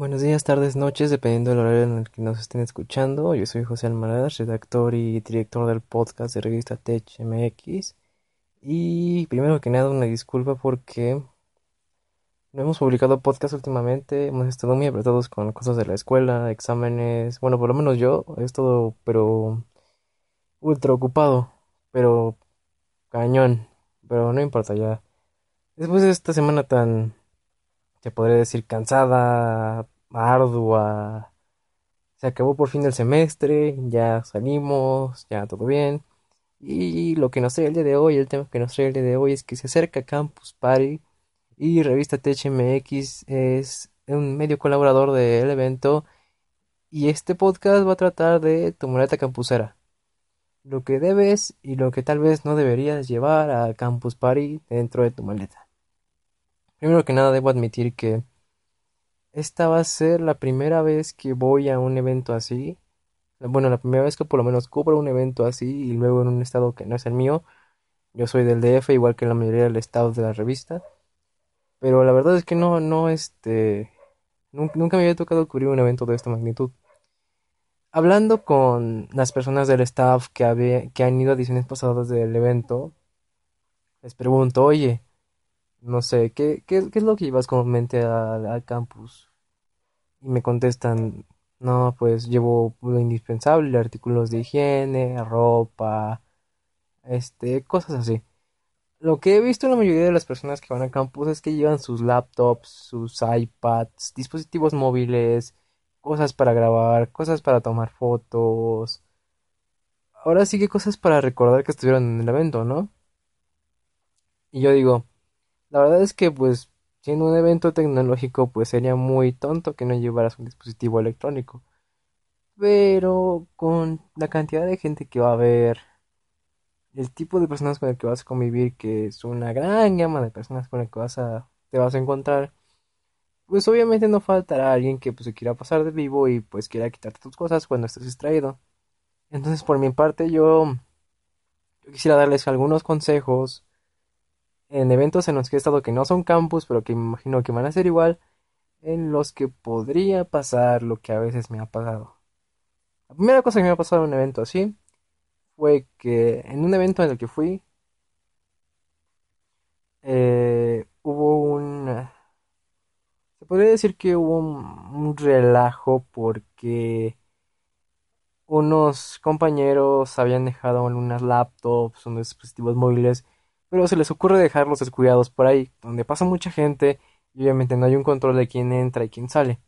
Buenos días, tardes, noches, dependiendo del horario en el que nos estén escuchando. Yo soy José Almaraz, redactor y director del podcast de revista Tech MX. Y primero que nada, una disculpa porque no hemos publicado podcast últimamente. Hemos estado muy apretados con cosas de la escuela, exámenes. Bueno, por lo menos yo he estado, pero ultra ocupado, pero cañón. Pero no importa ya. Después de esta semana tan se podría decir cansada, ardua. Se acabó por fin el semestre, ya salimos, ya todo bien. Y lo que nos trae el día de hoy, el tema que nos trae el día de hoy es que se acerca Campus Party y Revista THMX es un medio colaborador del evento y este podcast va a tratar de tu maleta campusera. Lo que debes y lo que tal vez no deberías llevar a Campus Party dentro de tu maleta. Primero que nada debo admitir que esta va a ser la primera vez que voy a un evento así. Bueno, la primera vez que por lo menos cubro un evento así y luego en un estado que no es el mío. Yo soy del DF, igual que la mayoría del estado de la revista. Pero la verdad es que no, no, este... Nunca me había tocado cubrir un evento de esta magnitud. Hablando con las personas del staff que, que han ido a ediciones pasadas del evento, les pregunto, oye, no sé, ¿qué, qué, es lo que llevas comúnmente al, campus? Y me contestan, no, pues llevo lo indispensable, artículos de higiene, ropa, este, cosas así. Lo que he visto en la mayoría de las personas que van al campus es que llevan sus laptops, sus iPads, dispositivos móviles, cosas para grabar, cosas para tomar fotos. Ahora sí que cosas para recordar que estuvieron en el evento, ¿no? Y yo digo, la verdad es que pues siendo un evento tecnológico pues sería muy tonto que no llevaras un dispositivo electrónico. Pero con la cantidad de gente que va a haber, el tipo de personas con el que vas a convivir, que es una gran gama de personas con el que vas a, te vas a encontrar, pues obviamente no faltará alguien que pues se quiera pasar de vivo y pues quiera quitarte tus cosas cuando estés distraído. Entonces por mi parte yo, yo quisiera darles algunos consejos en eventos en los que he estado que no son campus, pero que me imagino que van a ser igual, en los que podría pasar lo que a veces me ha pasado. La primera cosa que me ha pasado en un evento así fue que en un evento en el que fui eh, hubo un... Se podría decir que hubo un relajo porque unos compañeros habían dejado unas laptops, unos dispositivos móviles pero se les ocurre dejarlos descuidados por ahí, donde pasa mucha gente y obviamente no hay un control de quién entra y quién sale.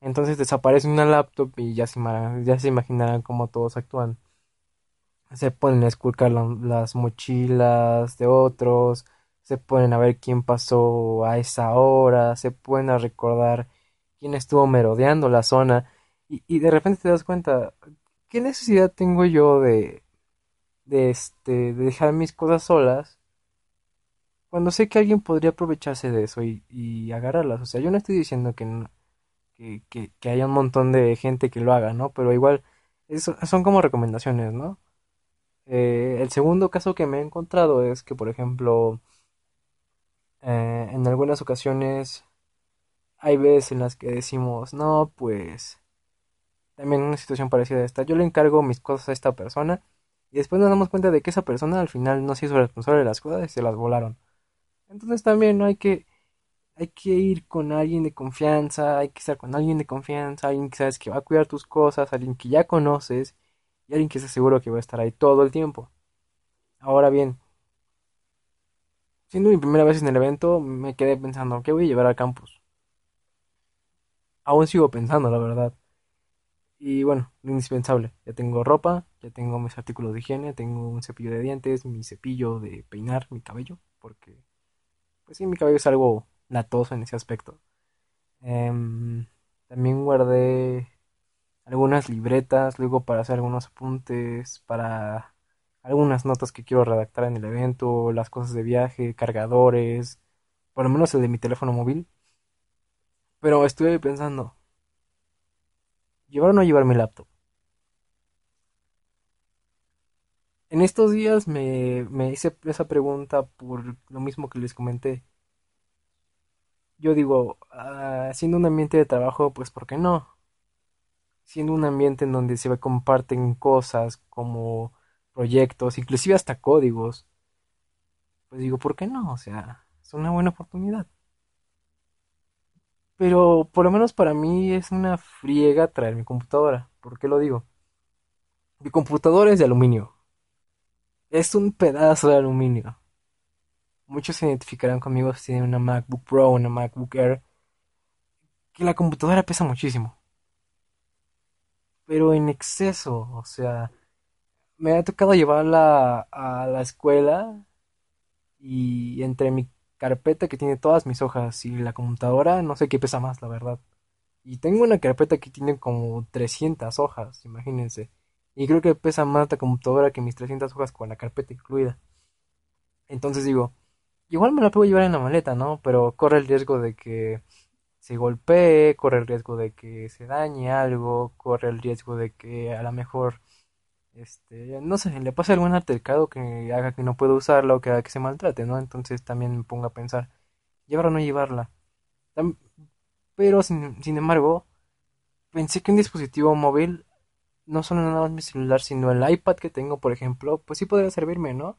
Entonces desaparece una laptop y ya se, imaginarán cómo todos actúan. Se ponen a esculcar las mochilas de otros, se ponen a ver quién pasó a esa hora, se ponen a recordar quién estuvo merodeando la zona y, y de repente te das cuenta, ¿qué necesidad tengo yo de, de, este, de dejar mis cosas solas cuando sé que alguien podría aprovecharse de eso y, agarrarlas. O sea, yo no estoy diciendo que, que, que, haya un montón de gente que lo haga, ¿no? Pero igual, eso, son como recomendaciones, ¿no? Eh, el segundo caso que me he encontrado es que, por ejemplo, eh, en algunas ocasiones hay veces en las que decimos, no, pues, también una situación parecida a esta, yo le encargo mis cosas a esta persona y después nos damos cuenta de que esa persona al final no se hizo responsable de las cosas y se las volaron. Entonces también no hay que hay que ir con alguien de confianza, hay que estar con alguien de confianza, alguien que sabes que va a cuidar tus cosas, alguien que ya conoces y alguien que está seguro que va a estar ahí todo el tiempo. Ahora bien, siendo mi primera vez en el evento, me quedé pensando, ¿qué voy a llevar al campus? Aún sigo pensando, la verdad. Y bueno, lo indispensable. Ya tengo ropa, ya tengo mis artículos de higiene, tengo un cepillo de dientes, mi cepillo de peinar mi cabello, porque pues sí, mi cabello es algo latoso en ese aspecto. Em, también guardé algunas libretas, luego para hacer algunos apuntes, para algunas notas que quiero redactar en el evento, las cosas de viaje, cargadores, por lo menos el de mi teléfono móvil. Pero estuve pensando, ¿llevar o no llevar mi laptop? En estos días me, hice esa pregunta por lo mismo que les comenté. yo digo, ah, siendo un ambiente de trabajo, pues ¿por qué no? Siendo un ambiente en donde se comparten cosas como proyectos, inclusive hasta códigos, pues digo, ¿por qué no? O sea, es una buena oportunidad. Pero por lo menos para mí es una friega traer mi computadora. ¿Por qué lo digo? Mi computadora es de aluminio. Es un pedazo de aluminio. Muchos se identificarán conmigo si tienen una MacBook Pro o una MacBook Air. Que la computadora pesa muchísimo. Pero en exceso. O sea, me ha tocado llevarla a la escuela. Y entre mi carpeta que tiene todas mis hojas y la computadora, no sé qué pesa más, la verdad. Y tengo una carpeta que tiene como 300 hojas, imagínense. Y creo que pesa más la computadora que mis 300 hojas con la carpeta incluida. Entonces digo, igual me la puedo llevar en la maleta, ¿no? Pero corre el riesgo de que se golpee, corre el riesgo de que se dañe algo, corre el riesgo de que a lo mejor, este, no sé, le pase algún altercado que haga que no pueda usarla o que haga que se maltrate, ¿no? Entonces también me pongo a pensar, llevar o no llevarla. Pero sin, sin embargo, pensé que un dispositivo móvil no solo nada más mi celular, sino el iPad que tengo, por ejemplo, pues sí podría servirme, ¿no?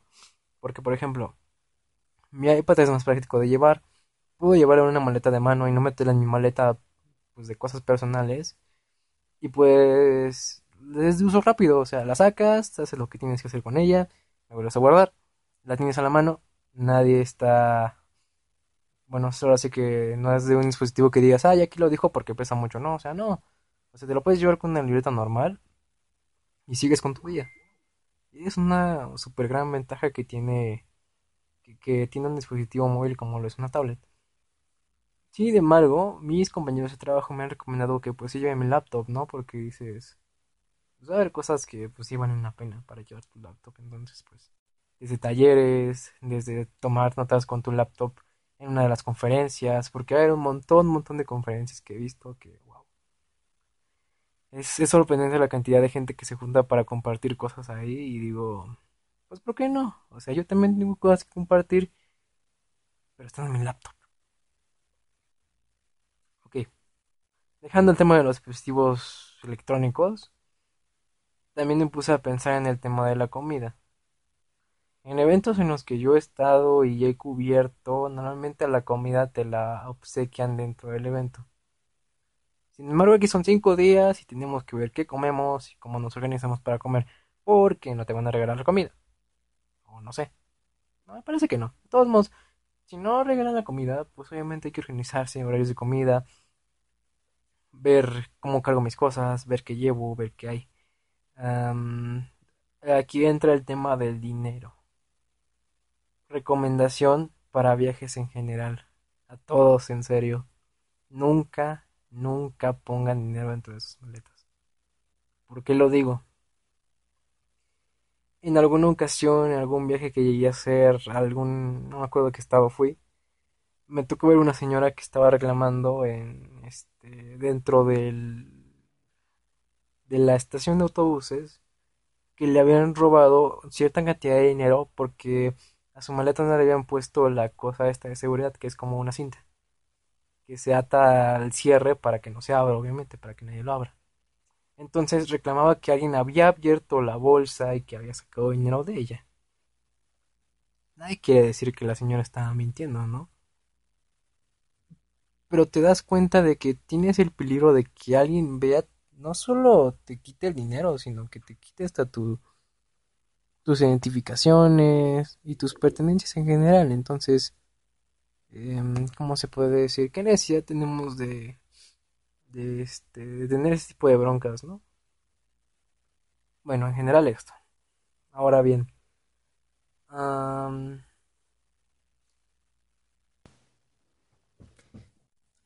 Porque, por ejemplo, mi iPad es más práctico de llevar. Puedo llevarlo en una maleta de mano y no meterla en mi maleta pues, de cosas personales. Y pues es de uso rápido, o sea, la sacas, haces lo que tienes que hacer con ella, la vuelves a guardar, la tienes a la mano, nadie está... Bueno, solo así que no es de un dispositivo que digas, ay, aquí lo dijo porque pesa mucho, no, o sea, no. O sea, te lo puedes llevar con una libreta normal y sigues con tu día. Y es una super gran ventaja que tiene que, tiene un dispositivo móvil como lo es una tablet. Sin embargo, mis compañeros de trabajo me han recomendado que pues lleve mi laptop, ¿no? Porque dices, pues va a haber cosas que pues sí valen la pena para llevar tu laptop. Entonces, pues, desde talleres, desde tomar notas con tu laptop en una de las conferencias, porque hay un montón, un montón de conferencias que he visto que. Es, es sorprendente la cantidad de gente que se junta para compartir cosas ahí y digo, pues ¿por qué no? O sea, yo también tengo cosas que compartir, pero están en mi laptop. Ok. Dejando el tema de los dispositivos electrónicos, también me puse a pensar en el tema de la comida. En eventos en los que yo he estado y he cubierto, normalmente la comida te la obsequian dentro del evento. Sin embargo, aquí son cinco días y tenemos que ver qué comemos y cómo nos organizamos para comer, porque no te van a regalar la comida no sé. Me parece que no. De todos modos, si no regalan la comida, pues obviamente hay que organizarse, horarios de comida, ver cómo cargo mis cosas, ver qué llevo, ver qué hay. aquí entra el tema del dinero. Recomendación para viajes en general. A todos, en serio. Nunca, nunca pongan dinero dentro de sus maletas. ¿Por qué lo digo? en alguna ocasión, en algún viaje que llegué a hacer, algún, no me acuerdo qué estado fui, me tocó ver una señora que estaba reclamando en, este, dentro del, de la estación de autobuses, que le habían robado cierta cantidad de dinero porque a su maleta no le habían puesto la cosa esta de seguridad, que es como una cinta, que se ata al cierre para que no se abra, obviamente, para que nadie lo abra. Entonces reclamaba que alguien había abierto la bolsa y que había sacado dinero de ella. Nadie quiere decir que la señora estaba mintiendo, ¿no? Pero te das cuenta de que tienes el peligro de que alguien vea, no solo te quite el dinero, sino que te quite hasta tu, tus identificaciones y tus pertenencias en general. Entonces, em, ¿cómo se puede decir? ¿Qué necesidad tenemos de este, tener ese tipo de broncas, ¿no? Bueno, en general esto. Ahora bien,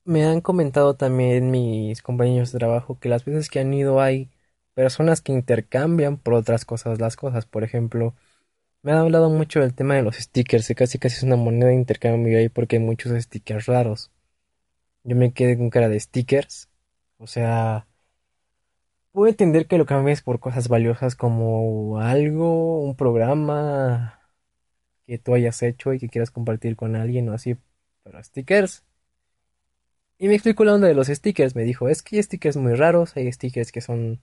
me han comentado también mis compañeros de trabajo que las veces que han ido hay personas que intercambian por otras cosas las cosas. Por ejemplo, me han hablado mucho del tema de los stickers, casi casi es una moneda de intercambio ahí porque hay muchos stickers raros. Yo me quedé con cara de stickers o sea, puedo entender que lo cambies por cosas valiosas como algo, un programa que tú hayas hecho y que quieras compartir con alguien o así, pero stickers, Y me explicó la onda de los stickers. Me dijo, es que hay stickers muy raros, hay stickers que son,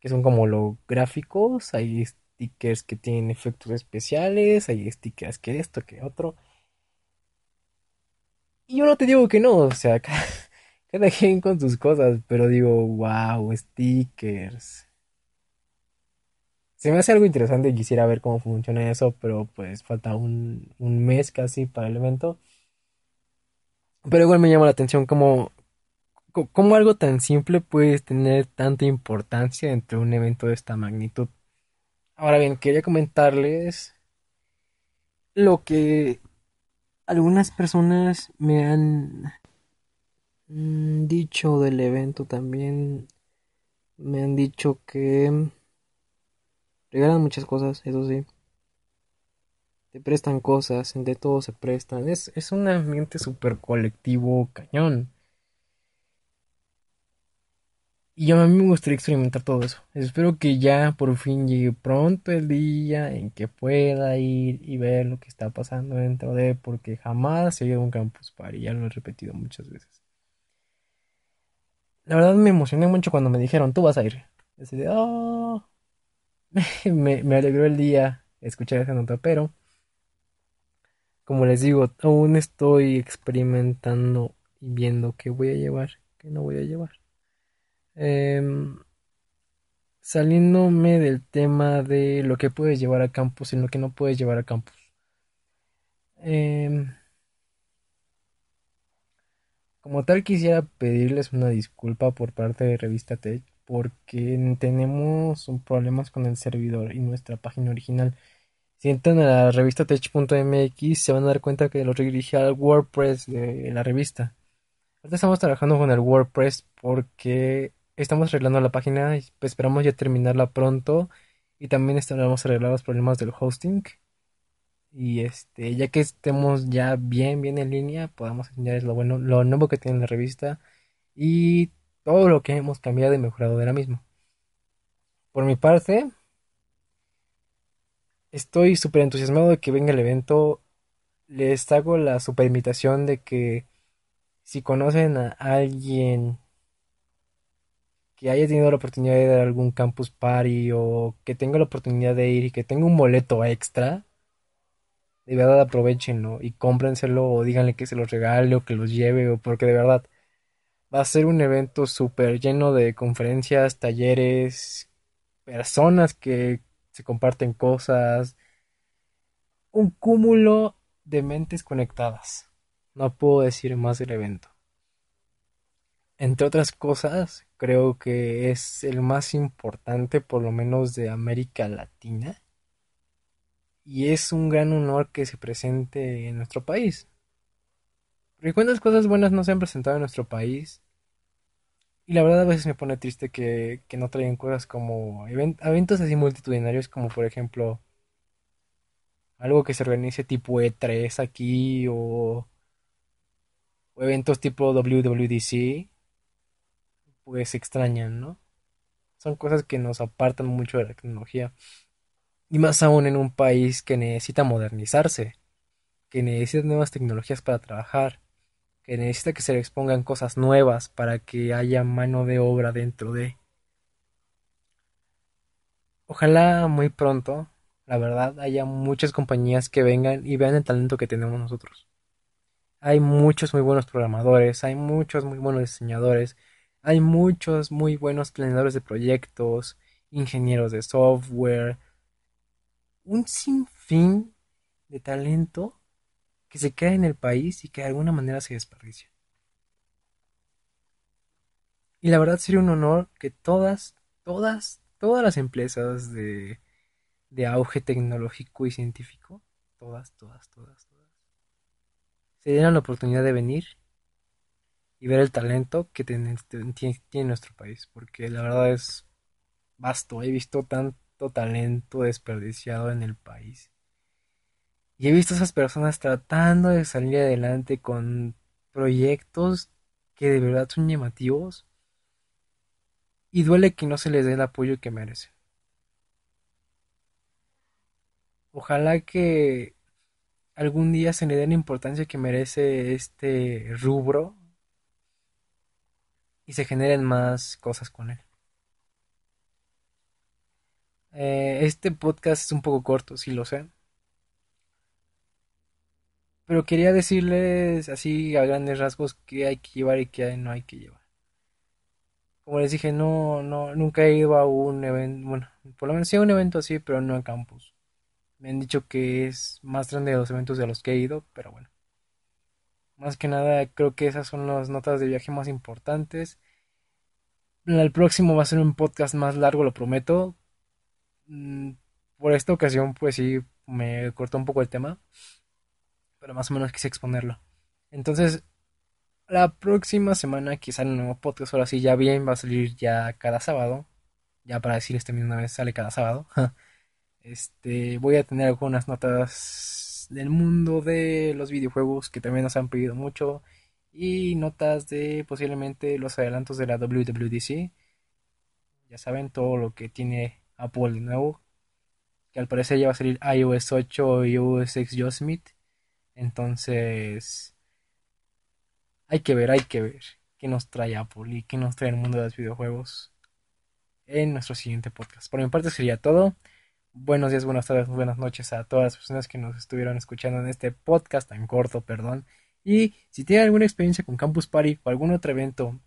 que son como los gráficos, hay stickers que tienen efectos especiales, hay stickers que esto, que otro. Y yo no te digo que no, o sea, cada, quien con sus cosas, pero digo, wow, stickers. Se me hace algo interesante quisiera ver cómo funciona eso, pero pues falta un, un mes casi para el evento. Pero igual me llama la atención cómo, cómo algo tan simple puede tener tanta importancia dentro de un evento de esta magnitud. Ahora bien, quería comentarles lo que algunas personas me han mm, dicho del evento también. Me han dicho que regalan muchas cosas, eso sí. Te prestan cosas, entre todos se prestan. Es, es un ambiente súper colectivo, cañón. Y a mí me gustaría experimentar todo eso. Espero que ya por fin llegue pronto el día en que pueda ir y ver lo que está pasando dentro de, porque jamás he ido a un campus party, ya lo he repetido muchas veces. La verdad me emocioné mucho cuando me dijeron, tú vas a ir. "Oh". me, me alegró el día escuchar esa nota, pero como les digo, aún estoy experimentando y viendo qué voy a llevar, qué no voy a llevar. Em, saliéndome del tema de lo que puedes llevar a campus y lo que no puedes llevar a campus. Em, como tal, quisiera pedirles una disculpa por parte de Revista Tech porque tenemos problemas con el servidor y nuestra página original. Si entran a la revista tech.mx se van a dar cuenta que lo redirige al WordPress de la revista. Ahorita estamos trabajando con el WordPress porque estamos arreglando la página esperamos ya terminarla pronto y también estaremos arreglando los problemas del hosting. Y este ya que estemos ya bien bien en línea podamos enseñarles lo bueno lo nuevo que tiene la revista y todo lo que hemos cambiado y mejorado de la misma por mi parte estoy súper entusiasmado de que venga el evento. Les hago la super invitación de que si conocen a alguien que haya tenido la oportunidad de ir a algún campus party o que tenga la oportunidad de ir y que tenga un boleto extra, de verdad aprovechenlo y cómprenselo o díganle que se los regale o que los lleve o porque de verdad va a ser un evento súper lleno de conferencias, talleres, personas que se comparten cosas, un cúmulo de mentes conectadas. No puedo decir más del evento. Entre otras cosas, creo que es el más importante, por lo menos de América Latina, y es un gran honor que se presente en nuestro país. Porque cuántas cosas buenas no se han presentado en nuestro país, y la verdad a veces me pone triste que, que no traigan cosas como event- eventos así multitudinarios, como por ejemplo algo que se organice tipo E3 aquí o, o eventos tipo WWDC, pues extrañan, ¿no? Son cosas que nos apartan mucho de la tecnología. Y más aún en un país que necesita modernizarse, que necesita nuevas tecnologías para trabajar, que necesita que se le expongan cosas nuevas para que haya mano de obra dentro de. Ojalá muy pronto, la verdad, haya muchas compañías que vengan y vean el talento que tenemos nosotros. Hay muchos muy buenos programadores, hay muchos muy buenos diseñadores, hay muchos muy buenos planeadores de proyectos, ingenieros de software, un sinfín de talento que se queda en el país y que de alguna manera se desperdicia. Y la verdad sería un honor que todas, todas, todas las empresas de, de auge tecnológico y científico, todas, todas, todas, todas, se dieran la oportunidad de venir y ver el talento que tiene, tiene, tiene nuestro país, porque la verdad es vasto, he visto tanto talento desperdiciado en el país. Y he visto a esas personas tratando de salir adelante con proyectos que de verdad son llamativos y duele que no se les dé el apoyo que merecen. Ojalá que algún día se le dé la importancia que merece este rubro y se generen más cosas con él. Eh, este podcast es un poco corto, sí lo sé. Pero quería decirles así a grandes rasgos qué hay que llevar y qué no hay que llevar. Como les dije, no, no, nunca he ido a un evento, bueno, por lo menos sí a un evento así, pero no a campus. Me han dicho que es más grande de los eventos de los que he ido, pero bueno. Más que nada, creo que esas son las notas de viaje más importantes. El próximo va a ser un podcast más largo, lo prometo. Mm, por esta ocasión, pues sí, me cortó un poco el tema. Pero más o menos quise exponerlo. Entonces, la próxima semana quizá el nuevo podcast, ahora sí ya bien, va a salir ya cada sábado. Ya para decir este mismo vez sale cada sábado. este, voy a tener algunas notas del mundo de los videojuegos que también nos han pedido mucho. Y notas de posiblemente los adelantos de la WWDC. Ya saben todo lo que tiene Apple de nuevo. Que al parecer ya va a salir iOS 8 y iOS X Yosemite. Entonces, hay que ver, hay que ver qué nos trae Apple y qué nos trae el mundo de los videojuegos en nuestro siguiente podcast. Por mi parte sería todo. Buenos días, buenas tardes, buenas noches a todas las personas que nos estuvieron escuchando en este podcast tan corto, perdón. Y si tienen alguna experiencia con Campus Party o algún otro evento,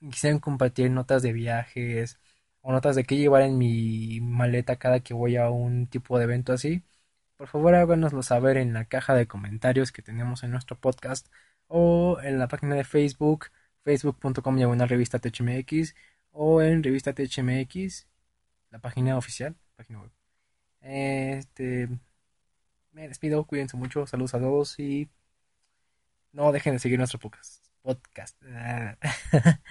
quisieran compartir notas de viajes o notas de qué llevar en mi maleta cada que voy a un tipo de evento así, por favor háganoslo saber en la caja de comentarios que tenemos en nuestro podcast o en la página de Facebook, facebook.com una revista THMX o en revista THMX, la página oficial, página web. Este, me despido, cuídense mucho, saludos a todos y no dejen de seguir nuestro podcast. podcast.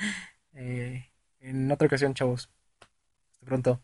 Eh, en otra ocasión, chavos. Hasta pronto.